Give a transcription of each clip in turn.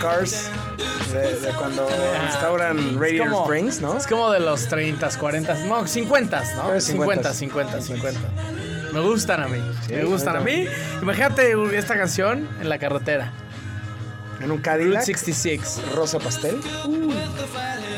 Cars, de, de cuando restauran Radiator como- Springs, ¿no? Es como de los 30, 40, no, 50, ¿no? Eh, 50, 50, 50, 50. Me gustan a mí. me gustan a mí. Imagínate esta canción en la carretera. En un Cadillac, 66, rosa pastel.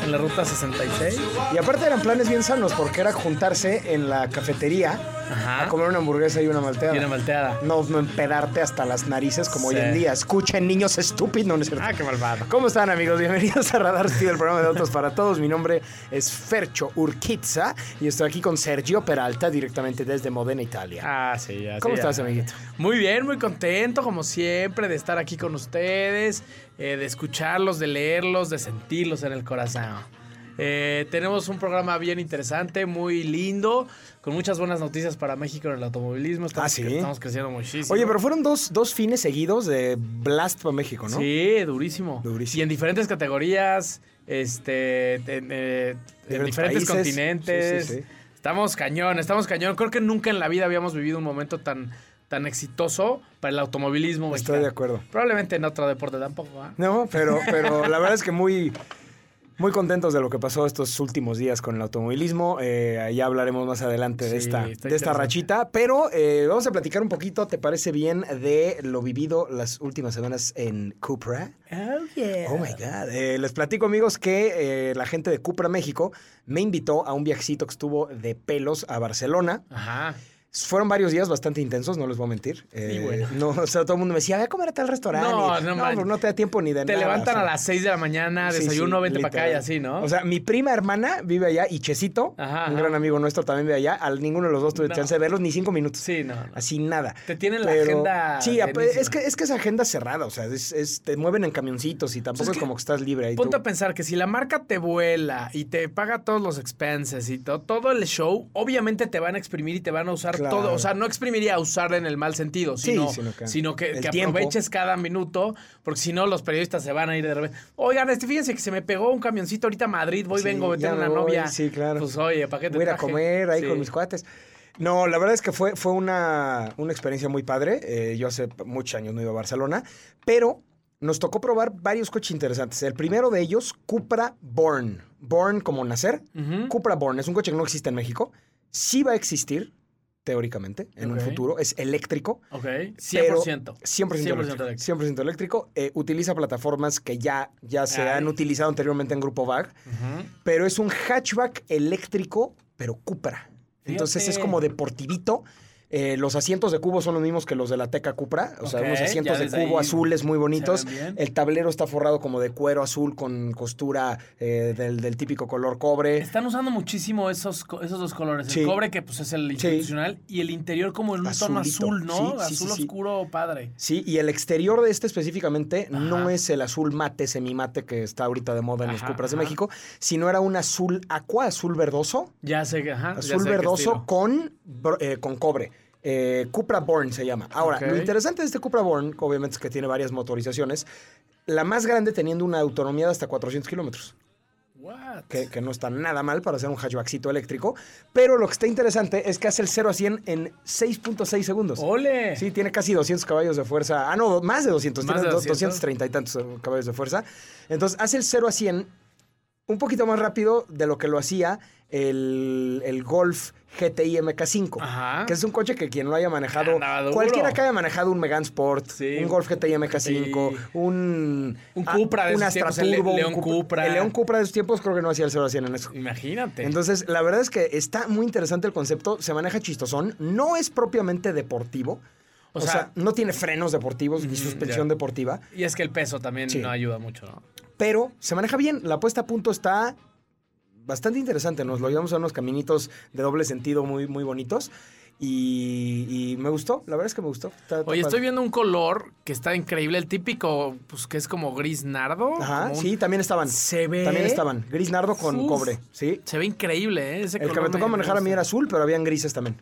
en la ruta 66. Y aparte eran planes bien sanos porque era juntarse en la cafetería Ajá. a comer una hamburguesa y una malteada. Y una malteada. No, empedarte hasta las narices como Sí. hoy en día. Escuchen, niños estúpidos. No, no es cierto. Ah, qué malvado. ¿Cómo están amigos? Bienvenidos a Radar Speed, el programa de autos para todos. Mi nombre es Fercho Urquiza y estoy aquí con Sergio Peralta directamente desde Modena, Italia. Ah, sí, así ¿Cómo ya. estás, amiguito? Muy bien, muy contento, como siempre, de estar aquí con ustedes, eh, de escucharlos, de leerlos, de sentirlos en el corazón. Eh, tenemos un programa bien interesante, muy lindo, con muchas buenas noticias para México en el automovilismo. Estamos, Ah, ¿sí? estamos creciendo muchísimo. Oye, pero fueron dos, dos fines seguidos de Blast para México, ¿no? Sí, durísimo. Durísimo. Y en diferentes categorías, este, en, eh, en Diferentes países. continentes. Sí, sí, sí. Estamos cañón, estamos cañón. Creo que nunca en la vida habíamos vivido un momento tan, tan exitoso para el automovilismo Estoy mexicano. de acuerdo. Probablemente en otro deporte tampoco. ¿ah? No, pero, pero la verdad es que muy, muy contentos de lo que pasó estos últimos días con el automovilismo. Eh, ya hablaremos más adelante de esta, de esta rachita. Pero eh, vamos a platicar un poquito, ¿te parece bien, de lo vivido las últimas semanas en Cupra? Oh, yeah. Oh my God. Eh, les platico, amigos, que eh, la gente de Cupra México me invitó a un viajecito que estuvo de pelos a Barcelona. Ajá. Fueron varios días bastante intensos, no les voy a mentir. Eh, bueno. No, o sea, todo el mundo me decía, ve a comer a tal restaurante. No, Y, no, no, pero no te da tiempo ni de Te nada. levantan o sea. a las 6 de la mañana, desayuno, sí, vente para acá y así, ¿no? O sea, mi prima hermana vive allá y Chesito, Ajá, un gran amigo nuestro, también vive allá. Al ninguno de los dos tuve No. chance de verlos ni cinco minutos. sí, no. no. Así nada. Te tienen la agenda Sí, es que, es que es agenda cerrada. O sea, es, es- te mueven en camioncitos y tampoco Pues es es, que como que estás libre ahí. Ponte tú. a pensar que si la marca te vuela y te paga todos los expenses y to- todo el show, obviamente te van a exprimir y te van a usar Claro. todo. O sea, no exprimiría usar en el mal sentido, Sí, sino, sino que- sino que, aproveches cada minuto, porque si no, los periodistas se van a ir de repente. Oigan, este, fíjense que se me pegó un camioncito ahorita a Madrid, voy, Sí, vengo, ya tengo una voy, novia. sí, claro. Pues oye, ¿para qué te Voy a a comer ahí Sí. con mis cuates. No, la verdad es que fue, fue una, una experiencia muy padre. Eh, yo hace muchos años no iba a Barcelona, pero nos tocó probar varios coches interesantes. El primero de ellos, Cupra Born. Born como nacer. Cupra Born es un coche que no existe en México. Sí va a existir, teóricamente, en un futuro. Es eléctrico. Ok, pero 100%. 100%, eléctrico. eléctrico. 100% eléctrico. Eh, utiliza plataformas que ya, ya se Ay. han utilizado anteriormente en Grupo VAG pero es un hatchback eléctrico, pero Cupra. Entonces es como deportivito. Eh, los asientos de cubo son los mismos que los de la Teca Cupra. O sea, Ok, unos asientos de cubo azules muy bonitos. El tablero está forrado como de cuero azul con costura eh, del, del típico color cobre. Están usando muchísimo esos, esos dos colores. Sí. El cobre, que pues es el Sí. institucional, y el interior como en un tono Azulito. azul, ¿no? Sí, azul oscuro, padre. Sí, y el exterior de este específicamente no es el azul mate, semimate que está ahorita de moda en los Ajá, Cupras de. México, sino era un azul aqua, azul verdoso. Ya sé, ajá. ya Azul sé verdoso con, eh, con cobre. Eh, Cupra Born se llama. Ahora, Ok. lo interesante de este Cupra Born, obviamente es que tiene varias motorizaciones, la más grande teniendo una autonomía de hasta 400 kilómetros, que, que no está nada mal para hacer un hatchbackcito eléctrico, pero lo que está interesante es que hace el 0 a 100 en 6.6 segundos. ¡Ole! Sí, tiene casi 200 caballos de fuerza. Ah, no, más de 200. Más tiene de do- 200. 230 y tantos caballos de fuerza. Entonces, hace el 0 a 100 un poquito más rápido de lo que lo hacía el, el Golf GTI MK5. Ajá. Que es un coche que quien lo haya manejado, cualquiera que haya manejado un Megane Sport, Sí. un Golf GTI MK5, Sí. un, Un ah, Cupra de un esos tiempos, el un León Cupra. El León Cupra de esos tiempos creo que no hacía el 0 a 100 en eso. Imagínate. Entonces, la verdad es que está muy interesante el concepto, se maneja chistosón, no es propiamente deportivo. O, O sea, sea, no tiene frenos deportivos ni suspensión ya. deportiva, y es que el peso también Sí. no ayuda mucho, ¿no? Pero se maneja bien. La puesta a punto está bastante interesante. Nos lo llevamos a unos caminitos de doble sentido muy, muy bonitos. Y, y me gustó, la verdad es que me gustó. Está- está Oye, estoy viendo un color que está increíble, el típico, pues que es como gris nardo. Ajá, como un- sí, también estaban. Se ve. También estaban. Gris nardo con Uf. cobre, sí. Se ve increíble, ¿eh? Ese El que me tocó manejar a mí era azul, pero habían grises también.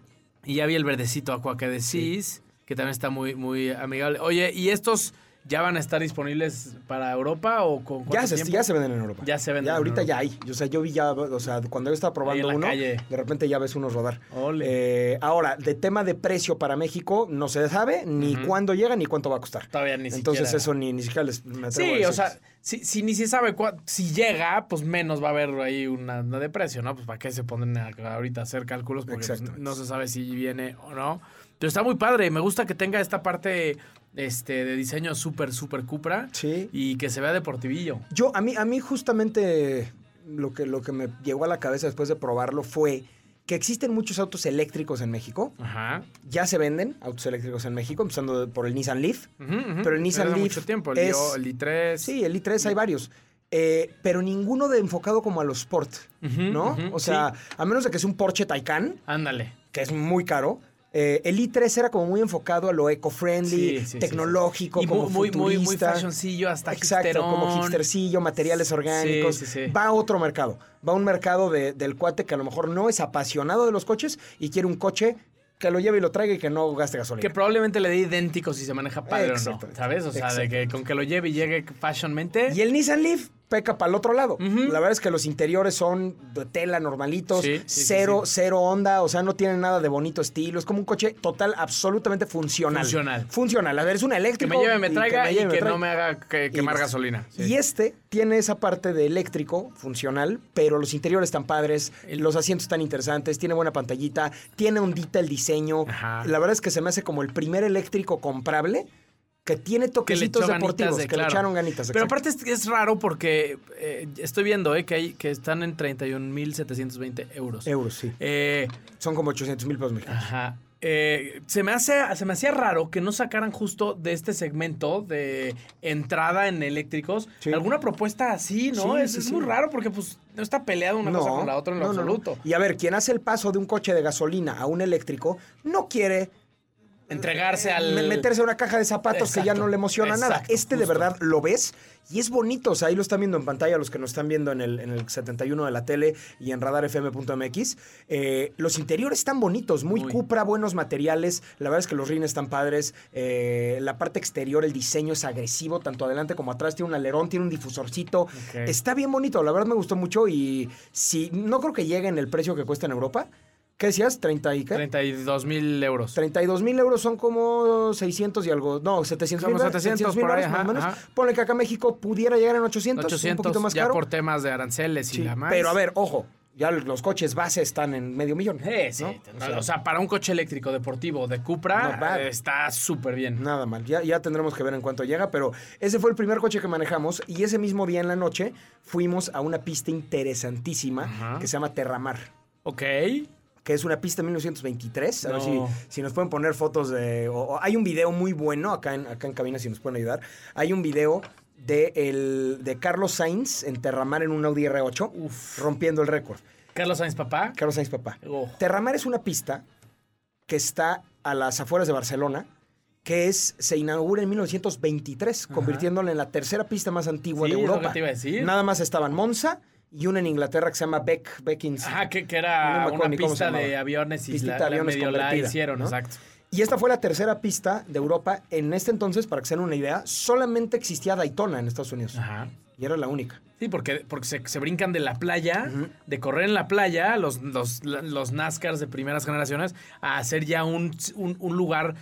Y ya vi el verdecito aqua que decís, que también está muy, muy amigable. Oye, ¿y estos ya van a estar disponibles para Europa o con Ya se, tiempo? ya se venden en Europa. Ya se venden Ya en ahorita Europa. ya hay. O sea, yo vi ya, o sea, cuando yo estaba probando en uno, calle. de repente ya ves unos rodar. Eh, ahora, de tema de precio para México, no se sabe ni cuándo llega ni cuánto va a costar. Todavía ni Entonces siquiera. eso ni, ni siquiera les me a Sí, o sea, si, si ni se sabe cua- si llega, pues menos va a haber ahí una, una de precio, ¿no? Pues para qué se ponen a- ahorita a hacer cálculos porque pues, no se sabe si viene o no. Pero está muy padre, me gusta que tenga esta parte este, de diseño súper, súper Cupra Sí. y que se vea deportivillo. Yo, a mí, a mí justamente lo que, lo que me llegó a la cabeza después de probarlo fue que existen muchos autos eléctricos en México. Ajá. Ya se venden autos eléctricos en México, empezando por el Nissan Leaf. Ujú. Pero el Nissan Leaf mucho tiempo, el, es- el i3. Sí, el i3 hay varios. Eh, pero ninguno de enfocado como a los Sport, ¿no? o sea, a menos de que sea un Porsche Taycan, Ándale. que es muy caro. Eh, el i3 era como muy enfocado a lo eco-friendly, Sí, sí, sí, tecnológico, como muy, muy, muy, muy futurista. fashioncillo, hasta Exacto, como hipsterón. hipstercillo, materiales orgánicos. Va a otro mercado. Va a un mercado de- del cuate que a lo mejor no es apasionado de los coches y quiere un coche que lo lleve y lo traiga y que no gaste gasolina. Que probablemente le dé idéntico si se maneja padre o no. ¿Sabes? O sea, de que con que lo lleve y llegue fashionmente. Y el Nissan Leaf peca para el otro lado. La verdad es que los interiores son de tela normalitos, Sí, sí, sí, cero, sí. cero onda, o sea, no tienen nada de bonito estilo. Es como un coche total, absolutamente funcional. Funcional. Funcional. A ver, es un que eléctrico. me lleve, me y traiga y lleve, que, me traiga. no me haga que- quemar listo. gasolina. Y este tiene esa parte de eléctrico, funcional, pero los interiores están padres, los asientos están interesantes, tiene buena pantallita, tiene ondita el diseño. Ajá. La verdad es que se me hace como el primer eléctrico comprable que tiene toquecitos deportivos, de- que claro. le echaron ganitas. Pero aparte es, es raro porque eh, estoy viendo eh, que, hay, que están en 31.720 euros. Euros, sí. Eh, Son como 800 mil pesos mexicanos. Ajá. Eh, se, me hace, se me hacía raro que no sacaran justo de este segmento de entrada en eléctricos Sí. alguna propuesta así, ¿no? Sí, es sí, es muy raro porque pues no está peleado una cosa con la otra en lo no, no, no. absoluto. Y a ver, quien hace el paso de un coche de gasolina a un eléctrico no quiere Entregarse al... me- meterse a una caja de zapatos que ya no le emociona nada. Este de verdad lo ves y es bonito. O sea, ahí lo están viendo en pantalla los que nos están viendo en el, en el 71 de la tele y en radarfm.mx. Eh, los interiores están bonitos, muy, Muy. Cupra, buenos materiales. La verdad es que los rines están padres. Eh, la parte exterior, el diseño es agresivo, tanto adelante como atrás. Tiene un alerón, tiene un difusorcito. Está bien bonito, la verdad me gustó mucho y si no creo que llegue en el precio que cuesta en Europa. ¿Qué decías? ¿30 y qué? 32 mil euros. 32 mil euros son como 600 y algo. No, 700 mil. Como 700 por ahí, más o menos. ajá. Ponle que acá México pudiera llegar en 800, 800 un poquito más ya caro. por temas de aranceles Sí, y la más. Pero a ver, ojo, ya los coches base están en medio millón. Sí, ¿no? no, o, sea, para un coche eléctrico deportivo de Cupra está súper bien. Nada mal, ya, ya tendremos que ver en cuánto llega, pero ese fue el primer coche que manejamos y ese mismo día en la noche fuimos a una pista interesantísima Ajá. que se llama Terramar. Ok. Que es una pista de 1923. A ver si, si nos pueden poner fotos de... o- o hay un video muy bueno acá en, acá en cabina, si nos pueden ayudar. Hay un video de, el, de Carlos Sainz en Terramar en un Audi R8, rompiendo el récord. Carlos Sainz, papá. Carlos Sainz, papá. Oh. Terramar es una pista que está a las afueras de Barcelona, que es, se inaugura en 1923, convirtiéndola en la tercera pista más antigua Sí, de es lo Europa. que te iba a decir. Nada más estaban Monza y una en Inglaterra que se llama Beck, Beckins. Ajá, que, era una pista de aviones y la, de la aviones medio la convertida, hicieron, ¿no? exacto. Y esta fue la tercera pista de Europa. En este entonces, para que se den una idea, solamente existía Daytona en Estados Unidos. Ajá. Y era la única. Sí, porque, porque se, se brincan de la playa, de correr en la playa, los, los, los NASCARs de primeras generaciones, a hacer ya un, un, un lugar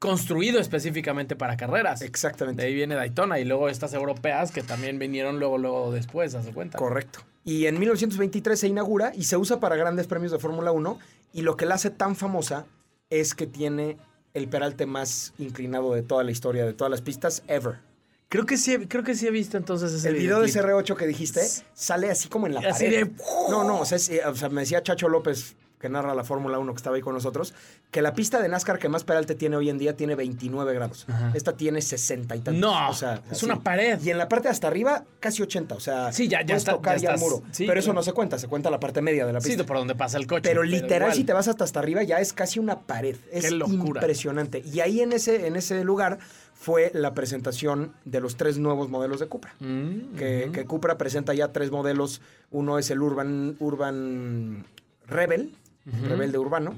construido específicamente para carreras. De Exactamente. ahí viene Daytona y luego estas europeas que también vinieron luego, luego después, ¿haz de cuenta? Correcto. Y en 1923 se inaugura y se usa para grandes premios de Fórmula 1. Y lo que la hace tan famosa es que tiene el peralte más inclinado de toda la historia, de todas las pistas, ever. Creo que sí, creo que sí he visto entonces ese El video de videoclip. CR8 que dijiste sale así como en la Así pared. de- No, no, o sea, es- eh, o sea, me decía Chacho López que narra la Fórmula 1 que estaba ahí con nosotros, que la pista de NASCAR que más peralte tiene hoy en día tiene 29 grados. Esta tiene 60 y tantos. No, o sea, es así. una pared. Y en la parte de hasta arriba, casi 80. O sea, Sí, ya- ya está- tocar ya ya el muro. sí, pero eso claro. no se cuenta, se cuenta la parte media de la Sí, pista. por donde pasa el coche. Pero literal, igual. si te vas hasta hasta arriba, ya es casi una pared. Es Qué locura. impresionante. Y ahí en ese, en ese lugar fue la presentación de los tres nuevos modelos de Cupra. Mm, que, que Cupra presenta ya tres modelos. Uno es el Urban, Urban Rebel, Rebelde Urbano,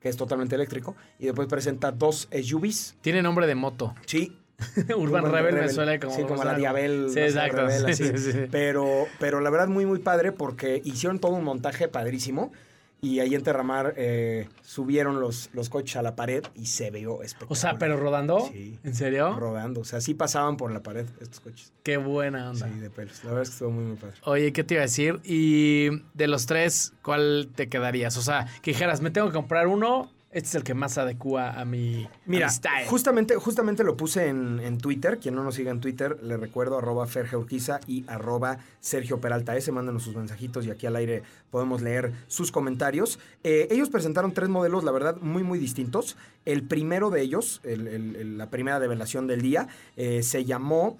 que es totalmente eléctrico. Y después presenta dos SUVs. Tiene nombre de moto. Sí. Urban, Rebel, me suena como... Sí, como la. Diabel. Sí, exacto. Rebel, sí, sí. Pero, pero la verdad, muy, muy padre porque hicieron todo un montaje padrísimo. Y ahí en Terramar eh, subieron los, los coches a la pared y se vio espectacular. O sea, pero rodando. Sí. ¿En serio? Rodando. O sea, sí pasaban por la pared estos coches. Qué buena onda. Sí, de pelos. La verdad es que estuvo muy, muy padre. Oye, ¿qué te iba a decir? Y de los tres, ¿cuál te quedarías? O sea, que dijeras, me tengo que comprar uno, este es el que más adecua a mi, a Mira, mi style. justamente, justamente lo puse en, en Twitter. Quien no nos siga en Twitter, le recuerdo arroba Ferge Urquiza y arroba Sergio Peralta S. Mándanos sus mensajitos y aquí al aire podemos leer sus comentarios. Eh, ellos presentaron tres modelos, la verdad, muy, muy distintos. El primero de ellos, el- el- el- la primera develación del día, eh, se llamó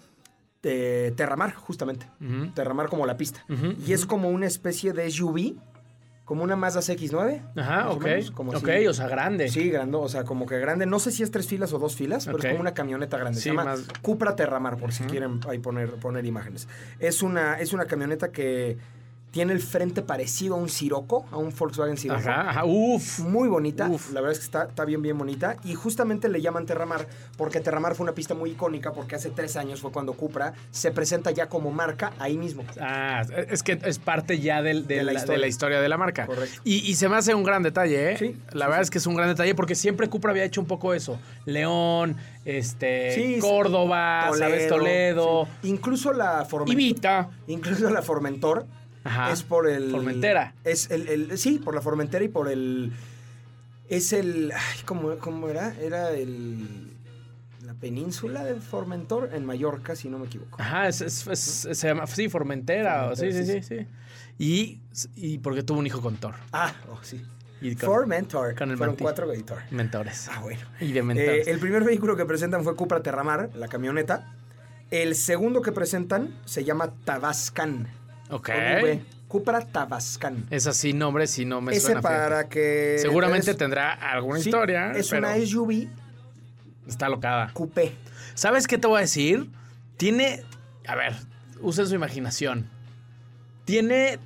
eh, Terramar, justamente. Terramar como la pista. Y es como una especie de SUV, como una Mazda CX-9. Ajá, o ok. menos, como ok, o sea, grande. Sí, grande, o sea, como que grande. No sé si es tres filas o dos filas, pero es como una camioneta grande. Sí, Se llama más- Cupra Terramar, por si quieren ahí poner, poner imágenes. Es una, es una camioneta que tiene el frente parecido a un Sirocco, a un Volkswagen Sirocco. Ajá, ajá. Uf. Muy bonita, Uf. la verdad es que está, está bien, bien bonita. Y justamente le llaman Terramar porque Terramar fue una pista muy icónica porque hace tres años fue cuando Cupra se presenta ya como marca ahí mismo. Ah, es que es parte ya del- de, De la la, historia. de la historia de la marca. Correcto. Y, y se me hace un gran detalle, ¿eh? Sí, La sí, verdad sí. es que es un gran detalle porque siempre Cupra había hecho un poco eso. León, este, Sí, Córdoba, ¿sabes? Toledo. Incluso la Formentor. Evita. Incluso la Formentor Ajá. es por el. Formentera. Es el, el- Sí, por la Formentera y por el. Es el. Ay, ¿cómo, cómo era? Era el. La península de Formentor en Mallorca, si no me equivoco. Ajá, es, es- es- se llama, sí, Formentera. sí, sí, sí, sí. Y, y porque tuvo un hijo con Thor. Ah, oh, sí. Y con Formentor. con el Fueron manti- cuatro Thor. mentores. Ah, bueno. Y de Eh, mentores. el primer vehículo que presentan fue Cupra Terramar, la camioneta. El segundo que presentan se llama Tabascan. Ok. Cupra Tabascan. Es así, nombre, si no me Ese suena. fíjate. para que. Seguramente es- tendrá alguna sí, historia. Es pero una SUV Está locada. coupé. ¿Sabes qué te voy a decir? Tiene. A ver, usen su imaginación. Tiene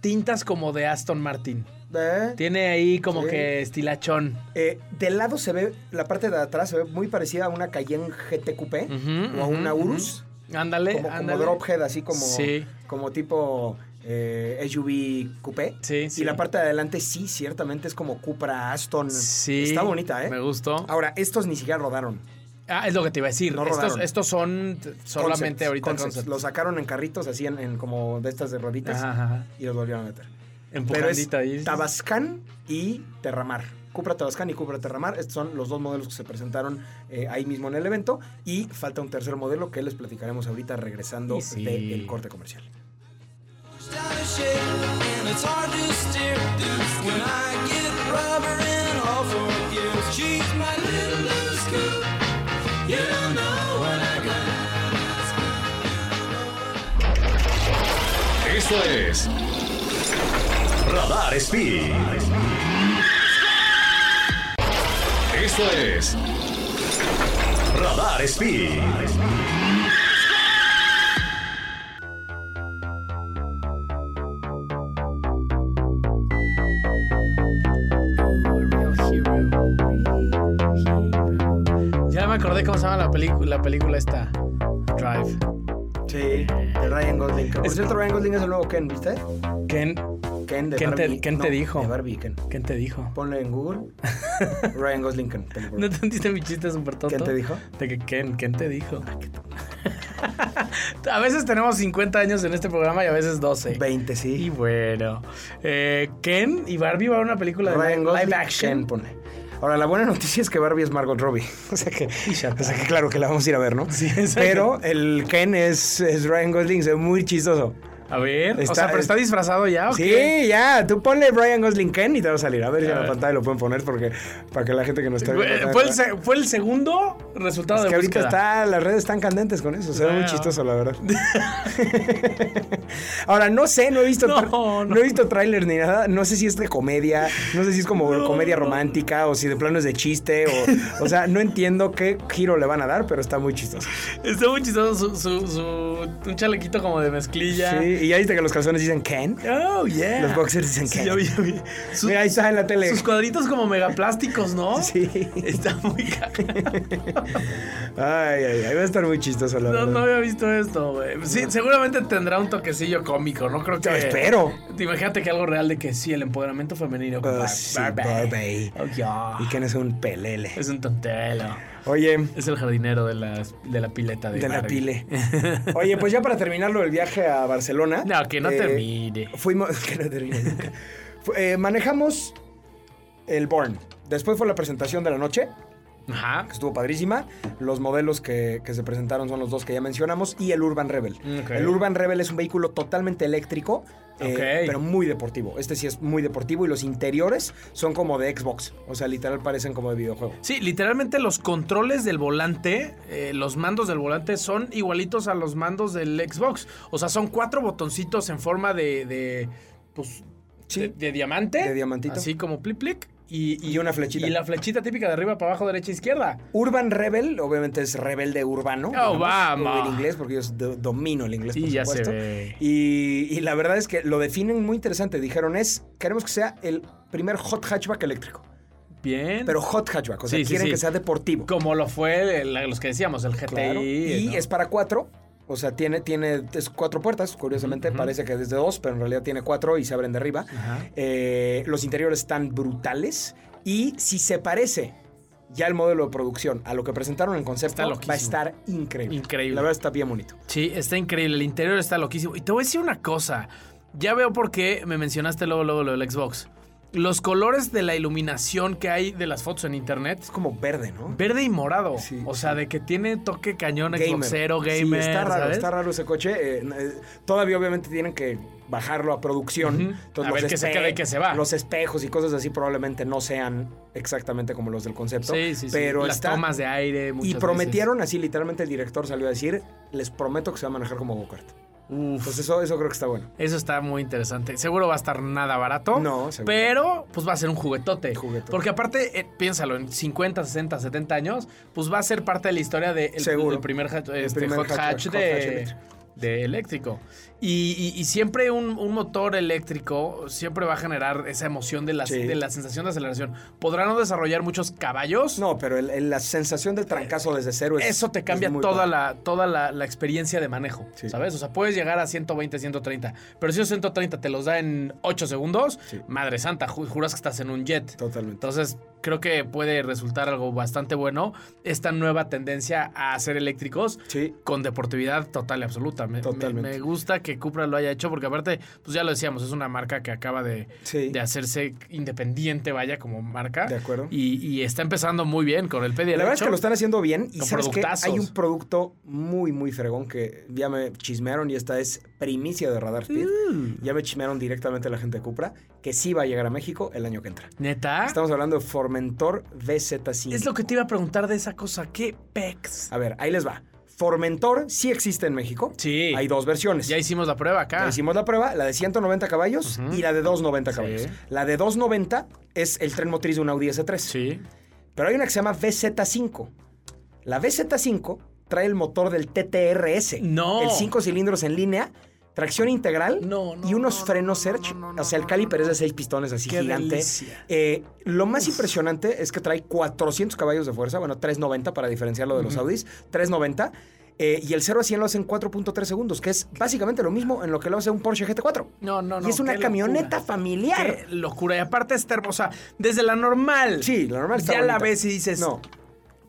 tintas como de Aston Martin. ¿Eh? Tiene ahí como Sí. que estilachón. Eh, del lado se ve, la parte de atrás se ve muy parecida a una Cayenne GT Coupé Ujú, o a ujú, una ujú. Urus. Ándale, Como, como ándale. drophead, así como, Sí. Como tipo eh, SUV Coupé. Sí, sí. Y la parte de adelante sí, ciertamente es como Cupra Aston. Sí. Está bonita, ¿eh? Me gustó. Ahora, estos ni siquiera rodaron. Ah, es lo que te iba a decir. No estos, estos son solamente ahorita concepts. concepts. Los sacaron en carritos así en, en como de estas de roditas Ajá, ajá. y los volvieron a meter. Pero Empujandita es. Tabascan y Terramar. Cupra Tabascan y Cupra Terramar. Estos son los dos modelos que se presentaron eh, ahí mismo en el evento. Y falta un tercer modelo que les platicaremos ahorita regresando sí. del corte comercial. Esto es Radar Speed. Esto es Radar Speed. Acordé cómo se llama la película, la película esta. Drive. Sí, de Ryan Gosling. Que, Por cierto, Ryan Gosling es el nuevo Ken, ¿viste? ¿Quién, Ken de ¿Quién te- Barbie. quién te No, dijo? De Barbie, Ken. quién te dijo? Ponle en Google. Ryan Gosling, Ken. ¿No entendiste mi chiste súper tonto? ¿Quién te dijo? De que Ken, ¿quién te dijo? a veces tenemos 50 años en este programa y a veces 12. 20, Y sí. bueno, eh, Ken y Barbie va a una película de Ryan live, Gosling, live action. Ken, pone. Ahora, la buena noticia es que Barbie es Margot Robbie. O sea que, o sea que claro que la vamos a ir a ver, ¿no? Sí. Pero el Ken es, es Ryan Gosling, ve muy chistoso. A ver, o Está- sea, pero está disfrazado ya, ¿o qué? Sí, ya. Tú ponle Brian Gosling Ken y te va a salir. A ver si en la ver. pantalla lo pueden poner porque para que la gente que nos está viendo. Fue, el, se- fue el segundo resultado Es de que ahorita búsqueda. está, las redes están candentes con eso. Se ve muy chistoso, la verdad. Ahora, no sé, no he visto, No, no. no he visto tráiler ni nada. No sé si es de comedia, no sé si es como comedia romántica o si de plano es de chiste. O, o sea, no entiendo qué giro le van a dar, pero está muy chistoso. Está muy chistoso su, su, su- un chalequito como de mezclilla. Sí, y ya viste que los calzones dicen Ken. Oh, yeah. Los boxers dicen Sí, Ken. ya vi, ya vi. Su- Mira, ahí está en la tele. sus cuadritos como megaplásticos, ¿no? Sí. Está muy. Ay, ay, ay, va a estar muy chistoso, la No, verdad. no había visto esto, güey. Sí, seguramente tendrá un toquecillo cómico, ¿no? Creo que. Yo espero. Imagínate que algo real de que sí, el empoderamiento femenino. Bar- sí, Barbie. Barbie. Oh, yeah. Y Ken es un pelele. Es un tontelo. Oye, Es el jardinero de la, de la pileta de, de la pile. Oye, pues ya para terminarlo el viaje a Barcelona. No, que no eh, termine. Fuimos. Que no termine nunca. Eh, manejamos el Born. Después fue la presentación de la noche, Ajá. que estuvo padrísima. Los modelos que, que se presentaron son los dos que ya mencionamos. Y el Urban Rebel. Ok. El Urban Rebel es un vehículo totalmente eléctrico. Eh, pero muy deportivo. Este sí es muy deportivo y los interiores son como de Xbox. O sea, literal parecen como de videojuego. Sí, literalmente los controles del volante, eh, los mandos del volante son igualitos a los mandos del Xbox. O sea, son cuatro botoncitos en forma de, de pues, Sí. de, de diamante. De diamantito. Así como plic plic. Y, Y una flechita. Y la flechita típica de arriba para abajo, derecha, izquierda. Urban Rebel, obviamente es rebelde urbano. Oh, vamos. En inglés, porque yo do- domino el inglés, Sí, por ya se supuesto. ve. Y, y la verdad es que lo definen muy interesante. Dijeron es, queremos que sea el primer hot hatchback eléctrico. Bien. Pero hot hatchback, o sea, Sí, sí, quieren sí. que sea deportivo. como lo fue el- los que decíamos, el GTI. Claro. Y ¿no? es para cuatro. O sea, tiene, tiene es cuatro puertas, curiosamente. Parece que desde dos, pero en realidad tiene cuatro y se abren de arriba. Eh, los interiores están brutales. Y si se parece ya el modelo de producción a lo que presentaron en concepto, va a estar increíble. Increíble. La verdad está bien bonito. Sí, está increíble. El interior está loquísimo. Y te voy a decir una cosa. Ya veo por qué me mencionaste luego, luego lo del Xbox. Los colores de la iluminación que hay de las fotos en internet. Es como verde, ¿no? Verde y morado. Sí, o sea, de que tiene toque cañón, Gamer. Xboxero, Sí, gamer. está raro, ¿sabes? está raro ese coche. eh, eh, todavía obviamente tienen que bajarlo a producción. Ujú. Entonces, A ver los qué se y qué se va. Los espejos y cosas así probablemente no sean exactamente como los del concepto. Sí, sí, sí. Pero Las está- tomas de aire. Y prometieron, así literalmente el director salió a decir, les prometo que se va a manejar como go-kart. Uf, Pues eso, eso creo que está bueno. eso está muy interesante. Seguro va a estar nada barato. No, seguro. Pero, pues va a ser un juguetote. Juguetote. Porque aparte, eh, piénsalo, en 50, 60, 70 años, pues va a ser parte de la historia del Seguro. primer, hatch- este, primer hot hatchback, hatch de, hatch eléctrico. de eléctrico. Y, y- y siempre un, un motor eléctrico siempre va a generar esa emoción de la, Sí. de la sensación de aceleración. Podrá no desarrollar muchos caballos. No, pero el- el- la sensación del trancazo desde cero es Eso te cambia toda, la, toda la, la experiencia de manejo, Sí. ¿sabes? O sea, puedes llegar a 120, 130, pero si esos 130 te los da en 8 segundos, Sí. madre santa, ju- juras que estás en un jet. Totalmente. Entonces, creo que puede resultar algo bastante bueno esta nueva tendencia a ser eléctricos con deportividad total y absoluta. Me, me- Totalmente. me gusta que Cupra lo haya hecho porque aparte, pues ya lo decíamos, es una marca que acaba de, Sí. de hacerse independiente, vaya, como marca. De acuerdo. Y, y está empezando muy bien con el pedido. La verdad es que lo están haciendo bien y sabes que hay un producto muy muy fregón que ya me chismearon y esta es primicia de Radar Speed. Mm. Ya me chismearon directamente la gente de Cupra que sí va a llegar a México el año que entra. ¿Neta? Estamos hablando de Formentor VZ5. Es lo que te iba a preguntar de esa cosa. ¿Qué pex? A ver, ahí les va. Formentor sí existe en México. Sí. Hay dos versiones. Ya hicimos la prueba acá. Ya hicimos la prueba, la de 190 caballos y la de 290 Sí. caballos. La de 290 es el tren motriz de un Audi S3. Sí. Pero hay una que se llama VZ5. La VZ5 trae el motor del TTRS. No. El 5 cilindros en línea, tracción integral No, no, y unos no, frenos no, Search. o sea, el caliper es de 6 pistones así gigante. Eh, lo más impresionante es que trae 400 caballos de fuerza, bueno, 390 para diferenciarlo de los Audis, 390. eh, y el 0 a 100 lo hace en 4.3 segundos, que es básicamente lo mismo en lo que lo hace un Porsche GT4. No, no, no. y es una camioneta locura. familiar. Qué locura. Y aparte está hermosa. Desde la normal. Sí, la normal está Ya la ves y dices. No,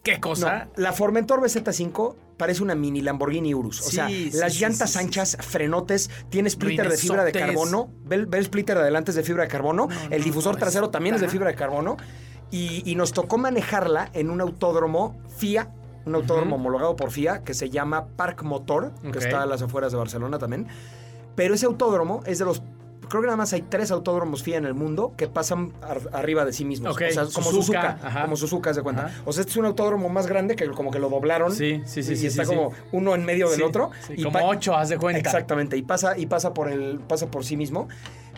¿Qué cosa? No, la Formentor BZ5 parece una mini Lamborghini Urus. O Sí, sea, sí, las sí, llantas anchas, frenotes, tiene splitter de fibra de carbono. Ve, el- ve el splitter de adelante es de fibra de carbono. No, el no, difusor trasero también es de fibra de carbono. Y, y nos tocó manejarla en un autódromo FIA, un autódromo homologado por FIA, que se llama Park Motor, que está a las afueras de Barcelona también. Pero ese autódromo es de los. Creo que nada más hay tres autódromos FIA en el mundo que pasan ar- arriba de sí mismos. Ok, O sea, como Suzuka. Como Suzuka, de cuenta. Ajá. O sea, este es un autódromo más grande que como que lo doblaron. Sí, sí, sí, Y sí, está sí, como sí. uno en medio del otro. y como ocho, haz de cuenta. Exactamente. Y pasa, y pasa por el, pasa por sí mismo.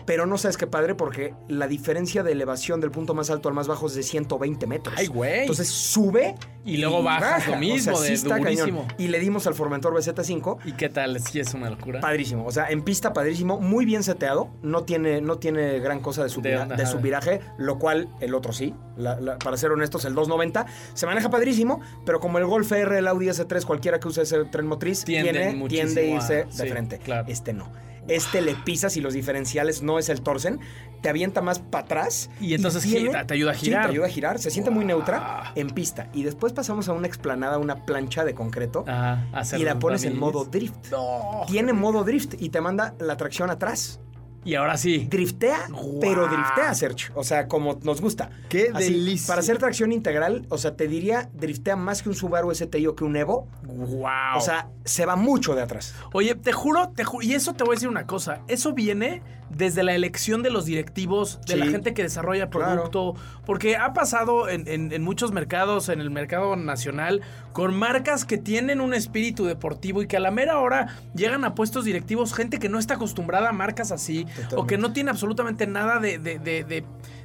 Pero no sabes qué padre porque la diferencia de elevación del punto más alto al más bajo es de 120 metros. Ay, güey. Entonces sube Y luego bajas lo mismo, de está durísimo. Y le dimos al Formentor BZ5. ¿Y qué tal? Sí, es una locura. Padrísimo, o sea, en pista padrísimo, muy bien seteado, no tiene, no tiene gran cosa de, De- subvira- de, ajá. subviraje, lo cual el otro sí, La- la- para ser honestos, el 290 se maneja padrísimo, pero como el Golf R, el Audi S3, cualquiera que use ese tren motriz, Tienden tiene, tiende a irse de sí, frente. claro. Este no. Este le pisas y los diferenciales no es el torsen, te avienta más para atrás. Y entonces gira- te ayuda a Sí, girar. te ayuda a girar, se siente muy neutra en pista. Y después pasamos a una explanada, una plancha de concreto, Ajá, y la pones en modo drift No. tiene modo drift y te manda la tracción atrás. Y ahora sí. Driftea, pero driftea, Sergio. O sea, como nos gusta. ¡Qué Así, delicia! Para hacer tracción integral, o sea, te diría, driftea más que un Subaru STI o que un Evo. Wow. O sea, se va mucho de atrás. Oye, te juro, te juro, y eso te voy a decir una cosa, eso viene desde la elección de los directivos, de Sí. la gente que desarrolla Claro. producto, porque ha pasado en, en- en muchos mercados, en el mercado nacional, con marcas que tienen un espíritu deportivo y que a la mera hora llegan a puestos directivos gente que no está acostumbrada a marcas así, o que no tiene absolutamente nada de... de- de- de-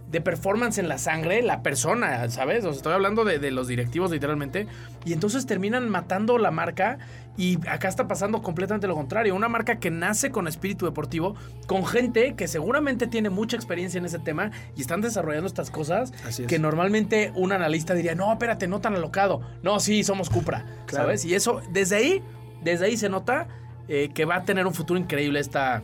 de performance en la sangre, la persona, ¿sabes? O sea, estoy hablando de, de los directivos literalmente. Y entonces terminan matando la marca y acá está pasando completamente lo contrario. Una marca que nace con espíritu deportivo, con gente que seguramente tiene mucha experiencia en ese tema y están desarrollando estas cosas Así es. que normalmente un analista diría, no, espérate, no tan alocado. No, sí, somos Cupra, Claro. ¿sabes? Y eso, desde ahí, desde ahí se nota eh, que va a tener un futuro increíble esta,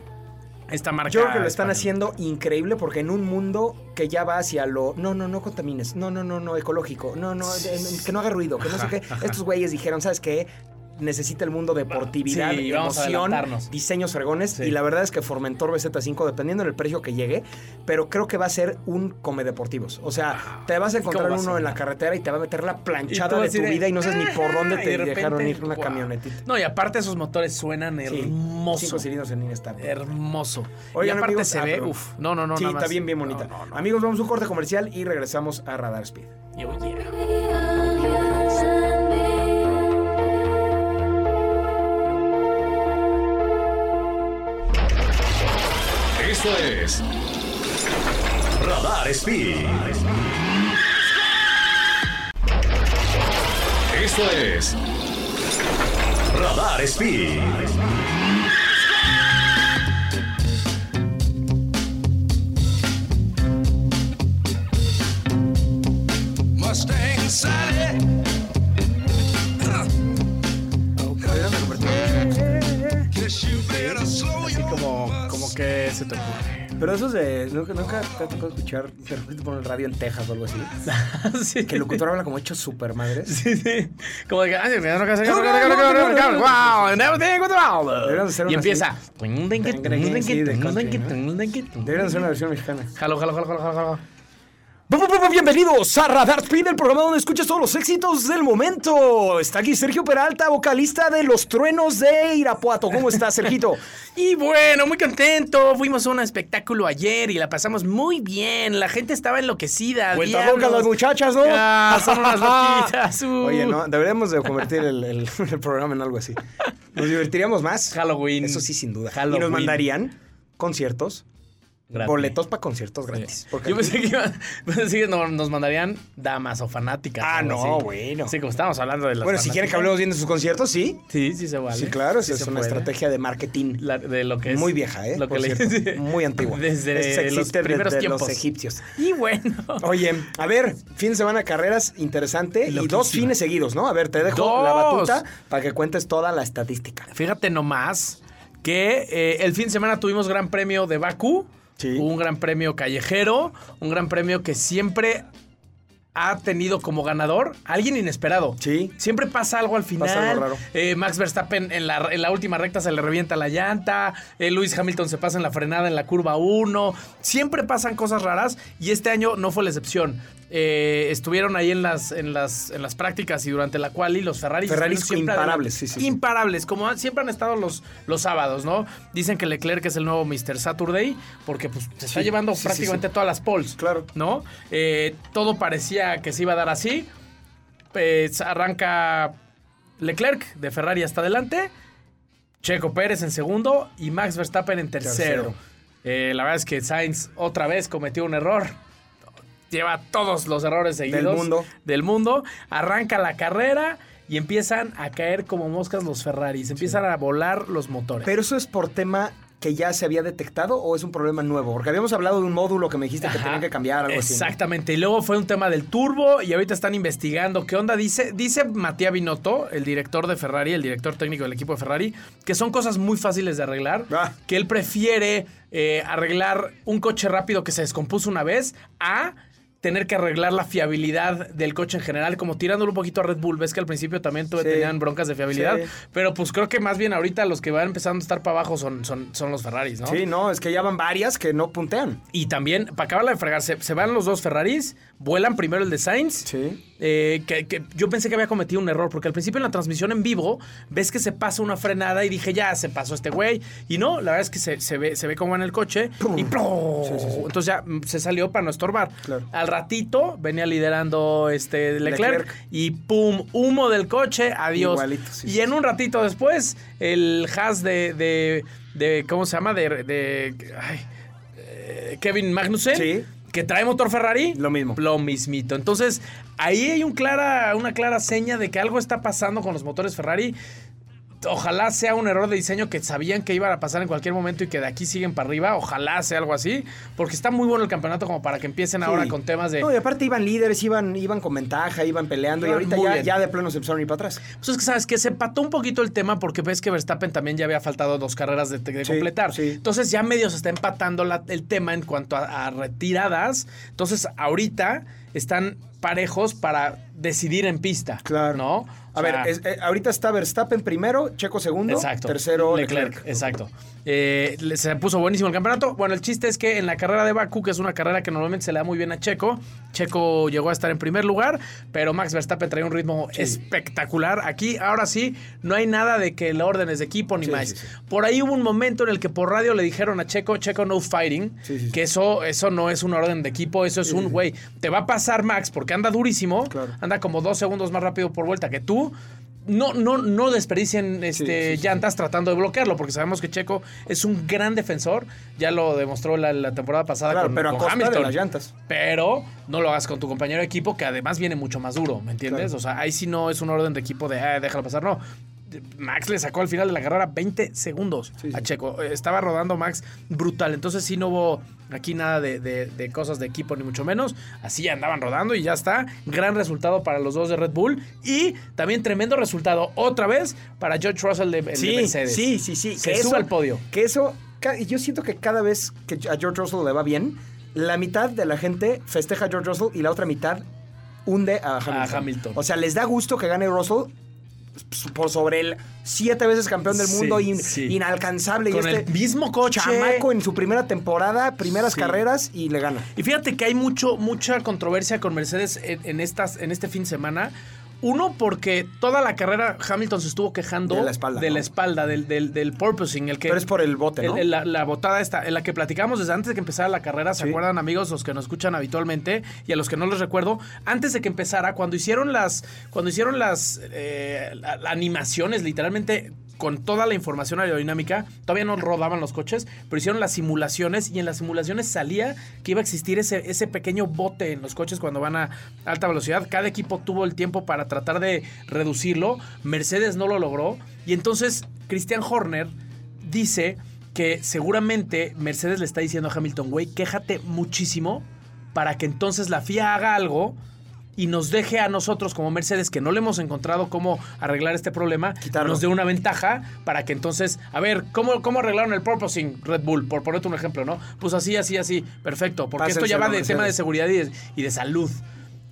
esta marca. Yo creo que lo están haciendo increíble porque en un mundo que ya va hacia lo no, no, no contamines, no, no, no, no, ecológico, no, no, de- que no haga ruido, que no sé qué. Estos güeyes dijeron, ¿sabes qué? Necesita el mundo deportividad, Sí, emoción, diseños fregones. Sí. Y la verdad es que Formentor BZ5, dependiendo del precio que llegue, pero creo que va a ser un come deportivos. O sea, te vas a encontrar ¿Cómo va a uno en la carretera y te va a meter la planchada de tu de, vida y no sabes ni por dónde "Ah", te de repente, dejaron ir una guau. camionetita. No, y aparte esos motores suenan Sí, hermoso. Cinco cilindros en Instar. Hermoso. Oigan, y aparte amigos, se ah, ve, perdón. uf, no, no, no, Sí, nada está más. bien, bien bonita. No, no, no. Amigos, vamos a un corte comercial y regresamos a Radar Speed. Y oye, Esto es Radar Speed. Esto es Radar Speed. Mustang Sally. Así como, como que se te ocurre. Pero esos de. Nunca, nunca te ha tocado escuchar. De repente ponen el radio en Texas o algo así. sí. Que el locutor habla como hecho super madres. Sí, sí. Como de que, ay, wow, Y empieza. Deberían hacer una versión mexicana. Jalo, jalo, jalo, jalo, jalo, Bienvenidos a Radar Speed, el programa donde escuchas todos los éxitos del momento. Está aquí Sergio Peralta, vocalista de Los Truenos de Irapuato. ¿Cómo estás, Sergito? Y bueno, muy contento. Fuimos a un espectáculo ayer y la pasamos muy bien. La gente estaba enloquecida. Vueltas diablos. locas las muchachas, ¿no? Ah, son unas loquitas. uh. Oye, no, deberíamos de convertir el, el- el programa en algo así. Nos divertiríamos más. Halloween. Eso sí, sin duda. Y Halloween. nos mandarían conciertos, Gratis. boletos para conciertos gratis. Porque Yo pensé que, iba- pensé que no- nos mandarían damas o fanáticas. Ah, no, así. bueno. Sí, como estábamos hablando de las Bueno, si quieren que hablemos bien de sus conciertos, sí. Sí, sí se vale. Sí, claro, Sí es una puede. estrategia de marketing. La- de lo que es. Muy vieja, ¿eh? Lo que Por le- cierto. Muy antigua. Desde los existe primeros desde tiempos. los egipcios. Y bueno. Oye, a ver, fin de semana carreras interesante y dos fines seguidos, ¿no? A ver, te dejo Dos. la batuta para que cuentes toda la estadística. Fíjate nomás que eh, el fin de semana tuvimos gran premio de Bakú. Sí. Un gran premio callejero. Un gran premio que siempre ha tenido como ganador alguien inesperado. Sí. Siempre pasa algo al final. Pasa algo raro. Eh, Max Verstappen en la, en la última recta se le revienta la llanta. Eh, Lewis Hamilton se pasa en la frenada en la curva 1. Siempre pasan cosas raras y este año no fue la excepción. Eh, estuvieron ahí en las, en, las, en las prácticas y durante la quali los Ferraris. Ferraris siempre imparables, sí, sí. Imparables, como siempre han estado los, los sábados, ¿no? Dicen que Leclerc es el nuevo Mr. Saturday porque pues, se está llevando prácticamente todas las poles. Claro. ¿No? Eh, todo parecía que se iba a dar así. Pues arranca Leclerc de Ferrari hasta adelante. Checo Pérez en segundo y Max Verstappen en tercero. Tercero. Eh, la verdad es que Sainz otra vez cometió un error. Lleva todos los errores seguidos mundo. del mundo. Arranca la carrera y empiezan a caer como moscas los Ferraris. Empiezan a volar los motores. Pero eso es por tema que ya se había detectado o es un problema nuevo? Porque habíamos hablado de un módulo que me dijiste que tenían que cambiar algo así. ¿no? Exactamente. Y luego fue un tema del turbo y ahorita están investigando qué onda. Dice, dice Matías Binotto, el director de Ferrari, el director técnico del equipo de Ferrari, que son cosas muy fáciles de arreglar. Ah. Que él prefiere eh, arreglar un coche rápido que se descompuso una vez a tener que arreglar la fiabilidad del coche en general, como tirándolo un poquito a Red Bull. Ves que al principio también tuve- Sí. tenían broncas de fiabilidad, Sí. pero pues creo que más bien ahorita los que van empezando a estar para abajo son, son, son los Ferraris, ¿no? Sí, no, es que ya van varias que no puntean. Y también, para acabarla de fregar, se, se van los dos Ferraris, vuelan primero el de Sainz. Sí. eh, que, que yo pensé que había cometido un error, porque al principio en la transmisión en vivo ves que se pasa una frenada y dije, ya se pasó este güey. Y no, la verdad es que se, se ve, se ve cómo va en el coche y ¡plum! Entonces ya mm, se salió para no estorbar. Claro. Al ratito venía liderando este Leclerc, Leclerc. y ¡pum! Humo del coche, adiós. Igualito, sí, y en un ratito después, el Haas de, de, de- ¿cómo se llama? De, de ay, eh, Kevin Magnussen. Sí. Que trae motor Ferrari. Lo mismo. Lo mismito. Entonces, ahí hay un clara, una clara seña de que algo está pasando con los motores Ferrari. Ojalá sea un error de diseño que sabían que iba a pasar en cualquier momento y que de aquí siguen para arriba. Ojalá sea algo así. Porque está muy bueno el campeonato como para que empiecen ahora con temas de... No, y aparte iban líderes, iban, iban con ventaja, iban peleando. y Iban ahorita ya, de plano se empezaron a ir para atrás. Pues es que sabes que se empató un poquito el tema porque ves que Verstappen también ya había faltado dos carreras de, de Sí, completar. sí. Entonces ya medio se está empatando la- el tema en cuanto a, a retiradas. Entonces ahorita están parejos para decidir en pista. Claro. ¿No? A ver, es- eh, ahorita está Verstappen primero, Checo segundo, Exacto. tercero Leclerc. Exacto. Eh, se puso buenísimo el campeonato. Bueno, el chiste es que en la carrera de Baku, que es una carrera que normalmente se le da muy bien a Checo, Checo llegó a estar en primer lugar, pero Max Verstappen traía un ritmo espectacular. Aquí, ahora sí, no hay nada de que el orden es de equipo ni Sí, más. sí. Por ahí hubo un momento en el que por radio le dijeron a Checo, Checo no fighting, que eso, eso no es un orden de equipo, eso es un, güey, te va a pasar Max porque anda durísimo, Claro. anda como dos segundos más rápido por vuelta que tú. No, no, no desperdicien este, sí, sí. llantas tratando de bloquearlo, porque sabemos que Checo es un gran defensor. Ya lo demostró la, la temporada pasada Claro, con, pero a con costa Hamilton. de las llantas. Pero no lo hagas con tu compañero de equipo, que además viene mucho más duro, ¿me entiendes? Claro. O sea, ahí sí no es un orden de equipo de "Ah, déjalo pasar, no. Max le sacó al final de la carrera 20 segundos Sí, sí. a Checo. Eh, Estaba rodando Max brutal. Entonces sí no hubo aquí nada de, de- de cosas de equipo, ni mucho menos. Así andaban rodando y ya está. Gran resultado para los dos de Red Bull. Y también tremendo resultado otra vez para George Russell de, Sí, Mercedes. sí, sí, sí. Se que sube eso- al podio. Que eso, yo siento que cada vez que a George Russell le va bien, la mitad de la gente festeja a George Russell y la otra mitad hunde a Hamilton. Hamilton. O sea, les da gusto que gane Russell por sobre el siete veces campeón del Sí, mundo, in- sí. inalcanzable. Con y este el mismo coche. Chamaco en su primera temporada, primeras Sí. carreras y le gana. Y fíjate que hay mucho, mucha controversia con Mercedes en, en estas, en este fin de semana. Uno, porque toda la carrera Hamilton se estuvo quejando De la espalda, de ¿no? la espalda, del, del, del porpoising, el que. Pero es por el bote, ¿no? el- el- la, la botada esta, en la que platicamos desde antes de que empezara la carrera, ¿se Sí. acuerdan amigos los que nos escuchan habitualmente y a los que no les recuerdo? Antes de que empezara, cuando hicieron las, cuando hicieron las eh, animaciones, literalmente con toda la información aerodinámica, todavía no rodaban los coches, pero hicieron las simulaciones y en las simulaciones salía que iba a existir ese, ese pequeño bote en los coches cuando van a alta velocidad. Cada equipo tuvo el tiempo para tratar de reducirlo. Mercedes no lo logró. Y entonces Christian Horner dice que seguramente Mercedes le está diciendo a Hamilton, güey, quéjate muchísimo para que entonces la FIA haga algo y nos deje a nosotros como Mercedes, que no le hemos encontrado cómo arreglar este problema, Quitarlo. nos dé una ventaja para que entonces, a ver, ¿cómo, cómo arreglaron el purposing Red Bull? Por ponerte un ejemplo, ¿no? Pues así, así, así, perfecto, porque esto ya va de tema de seguridad y de, y de salud.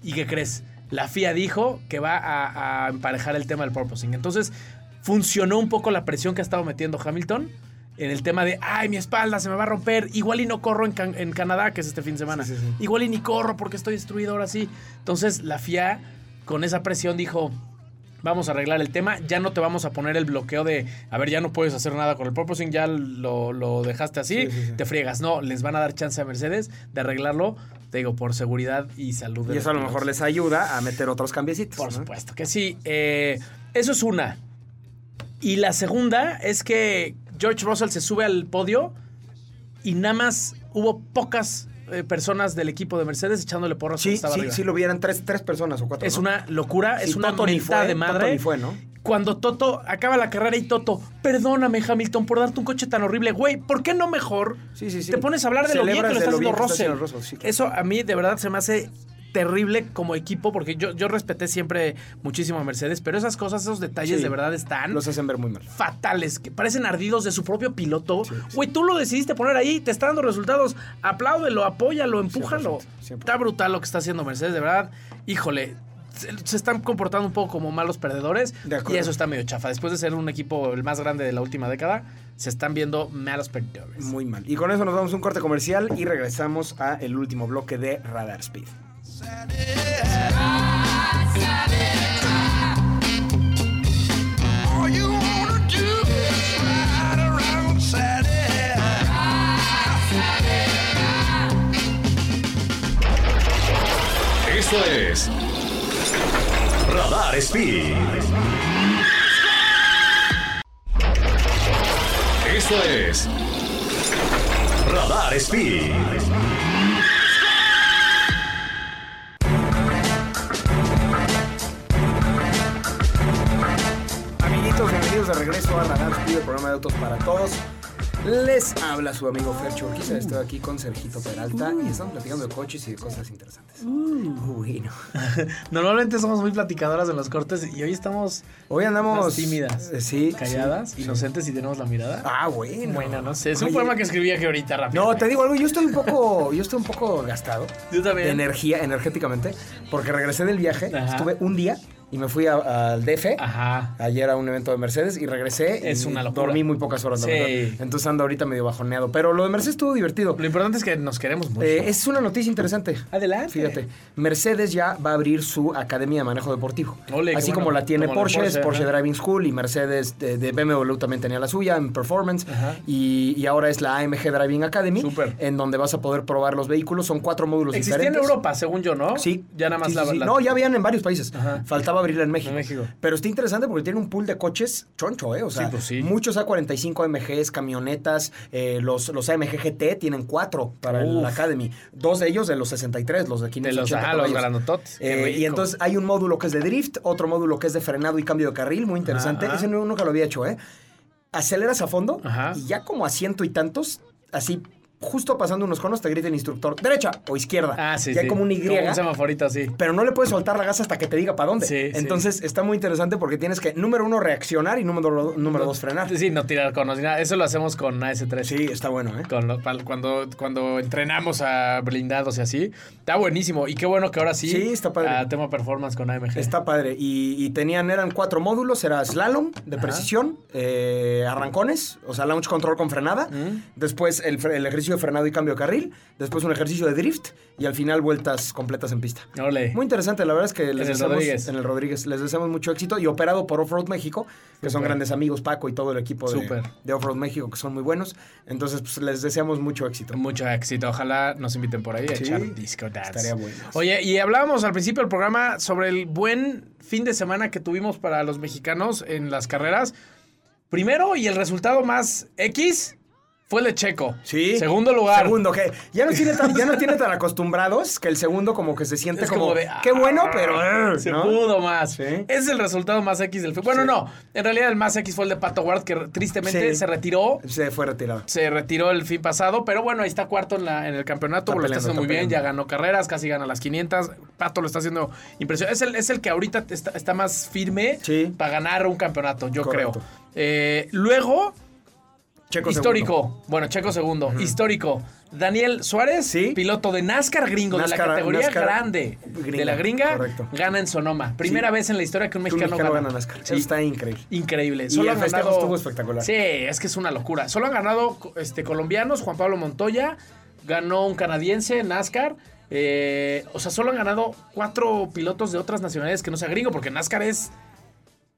¿Y qué crees? La FIA dijo que va a, a emparejar el tema del purposing. Entonces, funcionó un poco la presión que ha estado metiendo Hamilton. En el tema de, ay, mi espalda se me va a romper, igual y no corro en, Can- en Canadá, que es este fin de semana, Sí, sí, sí. igual y ni corro porque estoy destruido ahora sí. Entonces la FIA con esa presión dijo, vamos a arreglar el tema, ya no te vamos a poner el bloqueo de, a ver, ya no puedes hacer nada con el purposing, ya lo, lo dejaste así, Sí, sí, sí. te friegas. No, les van a dar chance a Mercedes de arreglarlo, te digo, por seguridad y salud. de Y eso a lo mejor les ayuda a meter otros cambiecitos. Por ¿no? supuesto que sí. Eh, eso es una. Y la segunda es que George Russell se sube al podio y nada más hubo pocas eh, personas del equipo de Mercedes echándole porras Sí, estaba sí, arriba. sí lo vieran tres, tres personas o cuatro. Es ¿no? una locura, Sí, es una fue, de Toto madre. ni fue, ¿no? Cuando Toto acaba la carrera y Toto, perdóname Hamilton por darte un coche tan horrible, güey, ¿por qué no mejor Sí, sí, sí. te pones a hablar de lo bien que lo de está lo haciendo Russell? claro. Eso a mí de verdad se me hace terrible como equipo porque yo, yo respeté siempre muchísimo a Mercedes, pero esas cosas, esos detalles Sí. de verdad están Los hacen ver muy mal. fatales, que parecen ardidos de su propio piloto. Güey, tú lo decidiste poner ahí, te está dando resultados. Apláudelo, apóyalo, empújalo. 100%. Está brutal lo que está haciendo Mercedes, de verdad. Híjole, se, se están comportando un poco como malos perdedores. De acuerdo. Y eso está medio chafa. Después de ser un equipo el más grande de la última década, se están viendo malos perdedores. Muy mal. Y con eso nos damos un corte comercial y regresamos a el último bloque de Radar Speed. Esto es Radar Speed. Esto es Radar Speed. Bienvenidos de regreso a Radar Speed, el programa de autos para todos. Les habla su amigo Fercho Urquiza. Estoy aquí con Sergito Peralta y estamos platicando de coches y de cosas interesantes. Bueno. Normalmente somos muy platicadoras en los cortes y hoy estamos Hoy andamos. tímidas, eh, Sí. calladas, sí, sí. inocentes y tenemos la mirada. Ah, bueno. Bueno, no sé. Es un Oye, poema que escribí aquí ahorita rápido. No, te digo algo, yo estoy un poco, yo estoy un poco gastado. Yo De también. energía, energéticamente, porque regresé del viaje, Ajá. estuve un día y me fui al DF. Ajá. Ayer a un evento de Mercedes y regresé. Es y una locura. Dormí muy pocas horas, la Sí. verdad. Entonces ando ahorita medio bajoneado. Pero lo de Mercedes estuvo divertido. Lo importante es que nos queremos mucho. Eh, es una noticia interesante. Adelante. Fíjate, Mercedes ya va a abrir su academia de manejo deportivo. Ole, Así bueno. como la tiene Como Porsche, Porsche, Porsche. Driving School y Mercedes de, de BMW también tenía la suya en Performance. Ajá. Y, y ahora es la AMG Driving Academy, Súper. en donde vas a poder probar los vehículos. Son cuatro módulos Existía en diferentes. Europa, según yo, ¿no? Sí. Ya nada más Sí, la, sí, sí. la- No, ya habían en varios países. Ajá. Faltaba abrirla en México. En México. Pero está interesante porque tiene un pool de coches choncho, ¿eh? O sea, Sí, pues sí. muchos A45 AMGs, camionetas, eh, los, los AMG GT tienen cuatro para el Uf. Academy. Dos de ellos de los 63, los de de 580 los, ajá, los grandototes. Qué Eh, y entonces hay un módulo que es de drift, otro módulo que es de frenado y cambio de carril, muy interesante. Ajá. Ese no- nunca lo había hecho, ¿eh? Aceleras a fondo Ajá. y ya como a ciento y tantos, así justo pasando unos conos te grita el instructor, derecha o izquierda. Ah, sí, sí. hay como un Y. Como un semaforito así. pero no le puedes soltar la gas hasta que te diga para dónde. Sí, sí. Entonces está muy interesante porque tienes que, número uno, reaccionar y número, número dos, frenar. Sí, no tirar conos. ni nada. Eso lo hacemos con AS3. Sí, está bueno, ¿eh? Con lo- cuando, cuando entrenamos a blindados y así. Está buenísimo. Y qué bueno que ahora sí. Sí, está padre. a tema performance con AMG. Está padre. Y, y tenían, eran cuatro módulos. Era slalom de Ajá. precisión, eh, arrancones, o sea, launch control con frenada. Mm. Después el, el ejercicio de frenado y cambio de carril. Después un ejercicio de drift. Y al final vueltas completas en pista. Ole. Muy interesante, la verdad es que les En el deseamos Rodríguez. en el Rodríguez les deseamos mucho éxito y operado por Offroad México, que son grandes amigos Paco y todo el equipo de, de Offroad México que son muy buenos. Entonces, pues les deseamos mucho éxito. Mucho éxito. Ojalá nos inviten por ahí a Sí, echar disco dance. estaría bueno. Oye, y hablábamos al principio del programa sobre el buen fin de semana que tuvimos para los mexicanos en las carreras. Primero, y el resultado más X fue el de Checo. Sí. Segundo lugar. Segundo, que ya nos tiene tan, ya nos tiene tan acostumbrados que el segundo como que se siente Es como, como de. qué bueno, "Ah, pero Se ¿no? pudo más. Sí. Es el resultado más X del fin. Bueno, Sí. no. En realidad, el más X fue el de Pato Ward, que tristemente Sí. se retiró. Se fue retirado. Se retiró el fin pasado, pero bueno, ahí está cuarto en, la, en el campeonato. Está lo está peleando, haciendo muy está bien, ya ganó carreras, casi gana las 500. Pato lo está haciendo impresionante. Es el, es el que ahorita está, está más firme Sí. para ganar un campeonato, yo Correcto. creo. Eh, luego, Checo histórico. segundo. Bueno, Checo segundo. Histórico. Daniel Suárez, Sí. piloto de NASCAR gringo, de la categoría NASCAR grande gringa, de la gringa, correcto. gana en Sonoma. Primera Sí. vez en la historia que un mexicano, mexicano gana. gana NASCAR. Sí. Está increíble. Increíble. Y Solo el han ganado- estuvo espectacular. Sí, es que es una locura. Solo han ganado este, colombianos, Juan Pablo Montoya, ganó un canadiense, NASCAR. eh, o sea, solo han ganado cuatro pilotos de otras nacionalidades que no sea gringo, porque NASCAR es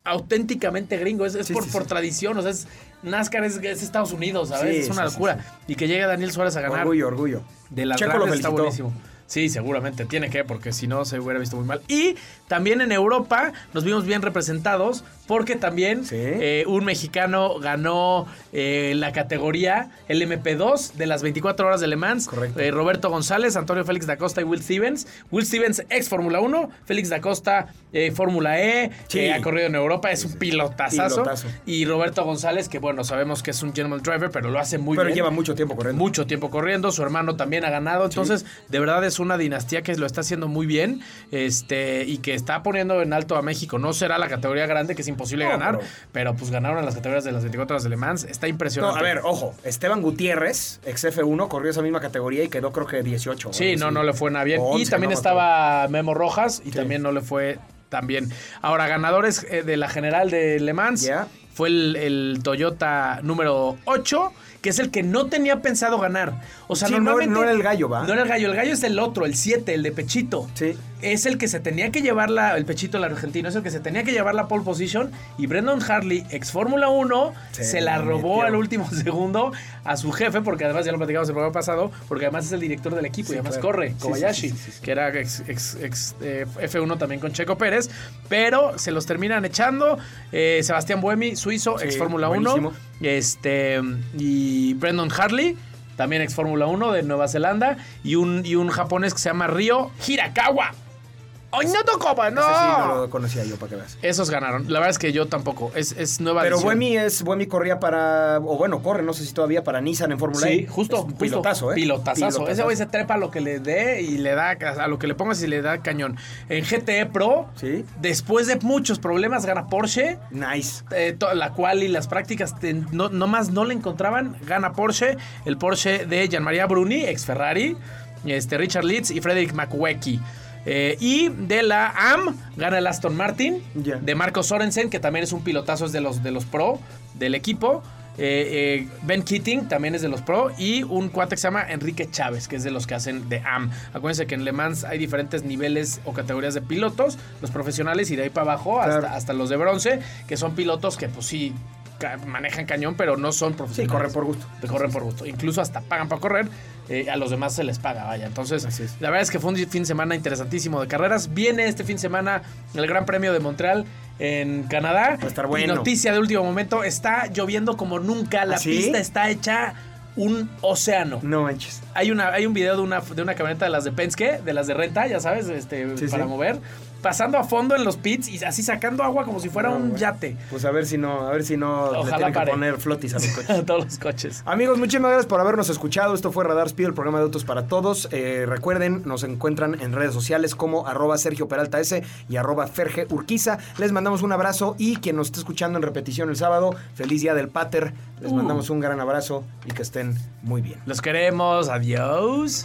auténticamente gringo, es, es Sí, por, sí, por sí. tradición, o sea, es, NASCAR es, es Estados Unidos, ¿sabes? Es una locura. Y que llegue Daniel Suárez a ganar Orgullo, orgullo. de Checo lo está buenísimo. Sí, seguramente tiene que, porque si no se hubiera visto muy mal. Y también en Europa nos vimos bien representados, porque también Sí. eh, un mexicano ganó eh, la categoría, el MP2 de las 24 horas de Le Mans. Correcto. Eh, Roberto González, Antonio Félix da Costa y Will Stevens. Will Stevens, ex Fórmula 1, Félix da Costa, Fórmula E, Sí. que ha corrido en Europa, es un pilotazazo. Pilotazo. Y Roberto González, que bueno, sabemos que es un general driver, pero lo hace muy Pero bien lleva mucho tiempo corriendo. mucho tiempo corriendo, su hermano también ha ganado, entonces de verdad es una dinastía que lo está haciendo muy bien, este y que está poniendo en alto a México. No será la categoría grande que es imposible No, ganar, pero- pero... pues ganaron en las categorías de las 24 horas de Le Mans, está No, impresionante. a ver, ojo. Esteban Gutiérrez, ex F1, corrió esa misma categoría y quedó creo que 18. o Sí, no, no le fue nada bien. Y 11, también no estaba Memo Rojas y también no le fue tan bien. Ahora, ganadores eh, de la general de Le Mans fue el, el Toyota número 8, que es el que no tenía pensado ganar. O sea, Sí, no- normalmente... no era el gallo, ¿va? No era el gallo, el gallo es el otro, el 7, el de Pechito. Sí. Es el que se tenía que llevar la, el Pechito, el argentino, es el que se tenía que llevar la pole position. Y Brendan Hartley, ex Fórmula 1, Se se la robó metió. al último segundo a su jefe, porque además ya lo platicamos el programa pasado, porque además es el director del equipo Sí, y además claro. corre, Kobayashi, sí, sí, sí. que era ex, ex- ex, eh, F1 también con Checo Pérez, pero se los terminan echando. Eh, Sebastián Buemi, suizo, ex Fórmula 1, buenísimo. este, y Brendan Hartley. También ex Fórmula 1 de Nueva Zelanda. Y un, y un japonés que se llama Ryo Hirakawa. ¡Ay, no tocó, no! Ese sí no lo conocía yo, para que veas. Esos ganaron. La verdad es que yo tampoco. Es, es nueva Pero edición. Buemi es Buemi corría para o bueno, corre, no sé si todavía para Nissan en Fórmula Sí, E. justo, Es un justo. pilotazo, ¿eh? Pilotazazo. Ese güey se trepa a lo que le dé y le da a lo que le pongas y le da cañón. En GTE Pro, Sí. después de muchos problemas, gana Porsche. Nice. eh, to- la cual y las prácticas te- no, nomás no le encontraban. Gana Porsche, el Porsche de Gianmaria Bruni, ex Ferrari, este, Richard Leeds y Frederick McWecky. Eh, y de la AM gana el Aston Martin de Marco Sorensen, que también es un pilotazo, es de los, de los pro del equipo. Eh, eh, ben Keating también es de los pro. Y un cuate que se llama Enrique Chávez, que es de los que hacen de AM. Acuérdense que en Le Mans hay diferentes niveles o categorías de pilotos, los profesionales y de ahí para abajo hasta, hasta los de bronce, que son pilotos que pues sí ca- manejan cañón, pero no son Sí, profesionales. corren por gusto. Te corren por gusto. Incluso hasta pagan para correr. eh, a los demás se les paga, vaya. Entonces, la verdad es que fue un fin de semana interesantísimo de carreras. Viene este fin de semana el Gran Premio de Montreal en Canadá. Va a estar Y bueno. noticia de último momento, está lloviendo como nunca. La ¿Ah, sí? pista está hecha un océano. No manches. Hay, una, hay un video de una, de una camioneta de las de Penske, de las de renta, ya sabes, este, Sí, para sí. mover, pasando a fondo en los pits y así sacando agua como si fuera No, un yate Pues a ver si no, a ver si no le Ojalá tienen que pare. poner flotis a los coches. a todos los coches. Amigos, muchísimas gracias por habernos escuchado. Esto fue Radar Speed, el programa de Autos para Todos. Eh, recuerden, nos encuentran en redes sociales como arroba Sergio Peralta S y arroba Ferge Urquiza. Les mandamos un abrazo y quien nos esté escuchando en repetición el sábado, feliz día del Pater. Les Uh. mandamos un gran abrazo y que estén muy bien. Los queremos, adiós.